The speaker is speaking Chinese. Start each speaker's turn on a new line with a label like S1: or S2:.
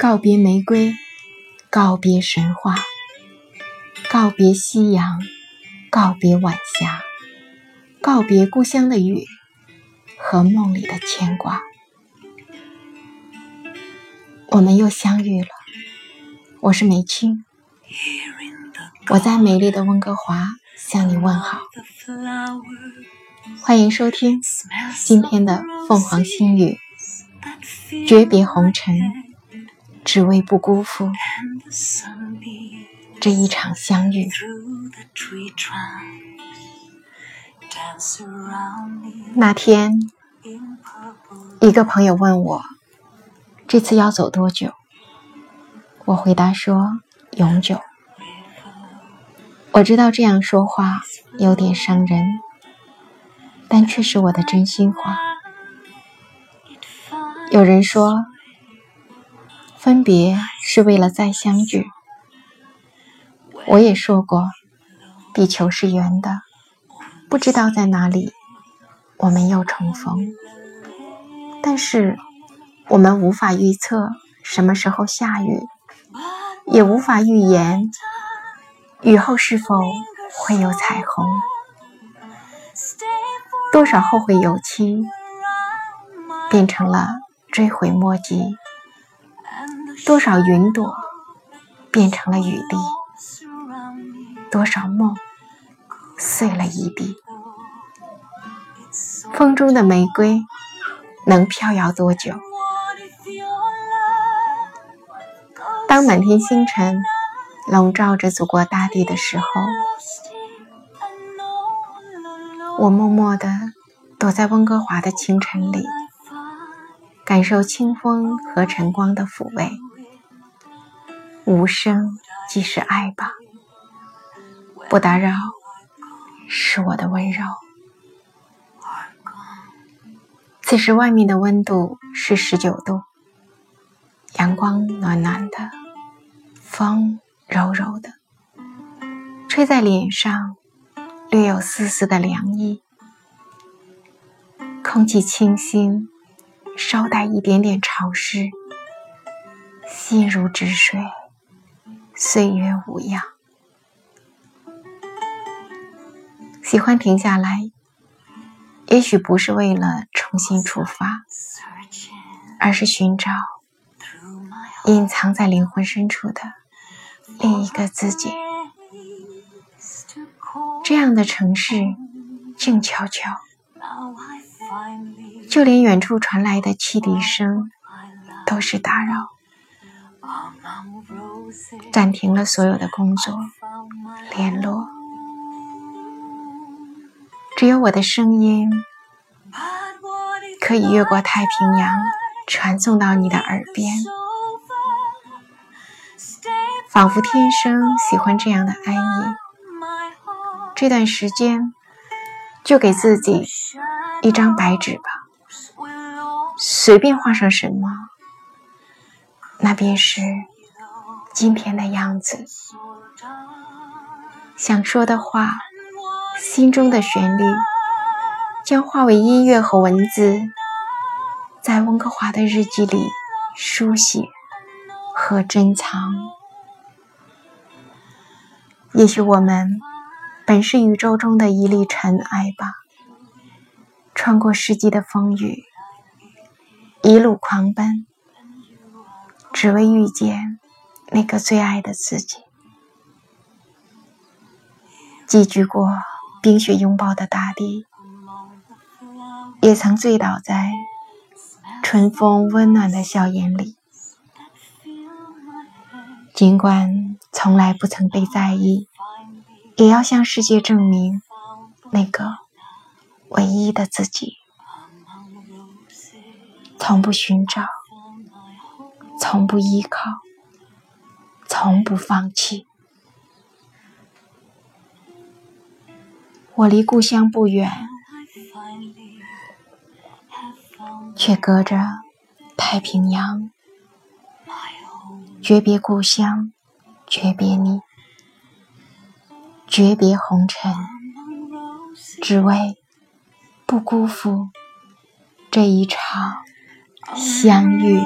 S1: 告别玫瑰，告别神话，告别夕阳，告别晚霞，告别故乡的雨和梦里的牵挂。我们又相遇了，我是梅青，我在美丽的温哥华向你问好，欢迎收听今天的凤凰心语，诀别红尘。只为不辜负这一场相遇。那天，一个朋友问我，这次要走多久？我回答说，永久。我知道这样说话有点伤人，但却是我的真心话。有人说。分别是为了再相聚。我也说过，地球是圆的，不知道在哪里我们又重逢。但是我们无法预测什么时候下雨，也无法预言雨后是否会有彩虹。多少后会有期，变成了追悔莫及。多少云朵变成了雨滴，多少梦碎了一地。风中的玫瑰能飘摇多久？当满天星辰笼罩着祖国大地的时候，我默默地躲在温哥华的清晨里，感受清风和晨光的抚慰。无声即是爱吧，不打扰是我的温柔。此时外面的温度是十九度，阳光暖暖的，风柔柔的，吹在脸上，略有丝丝的凉意。空气清新，稍带一点点潮湿，心如止水。岁月无恙，喜欢停下来，也许不是为了重新出发，而是寻找隐藏在灵魂深处的另一个自己。这样的城市静悄悄，就连远处传来的汽笛声都是打扰。暂停了所有的工作联络，只有我的声音可以越过太平洋传送到你的耳边，仿佛天生喜欢这样的安逸。这段时间就给自己一张白纸吧，随便画上什么，那便是。今天的样子，想说的话，心中的旋律，将化为音乐和文字，在温哥华的日记里书写和珍藏。也许我们本是宇宙中的一粒尘埃吧，穿过世纪的风雨，一路狂奔，只为遇见。那个最爱的自己，寄居过冰雪拥抱的大地，也曾醉倒在春风温暖的笑颜里。尽管从来不曾被在意，也要向世界证明那个唯一的自己。从不寻找，从不依靠。从不放弃。我离故乡不远，却隔着太平洋。诀别故乡，诀别你，诀别红尘，只为不辜负这一场相遇。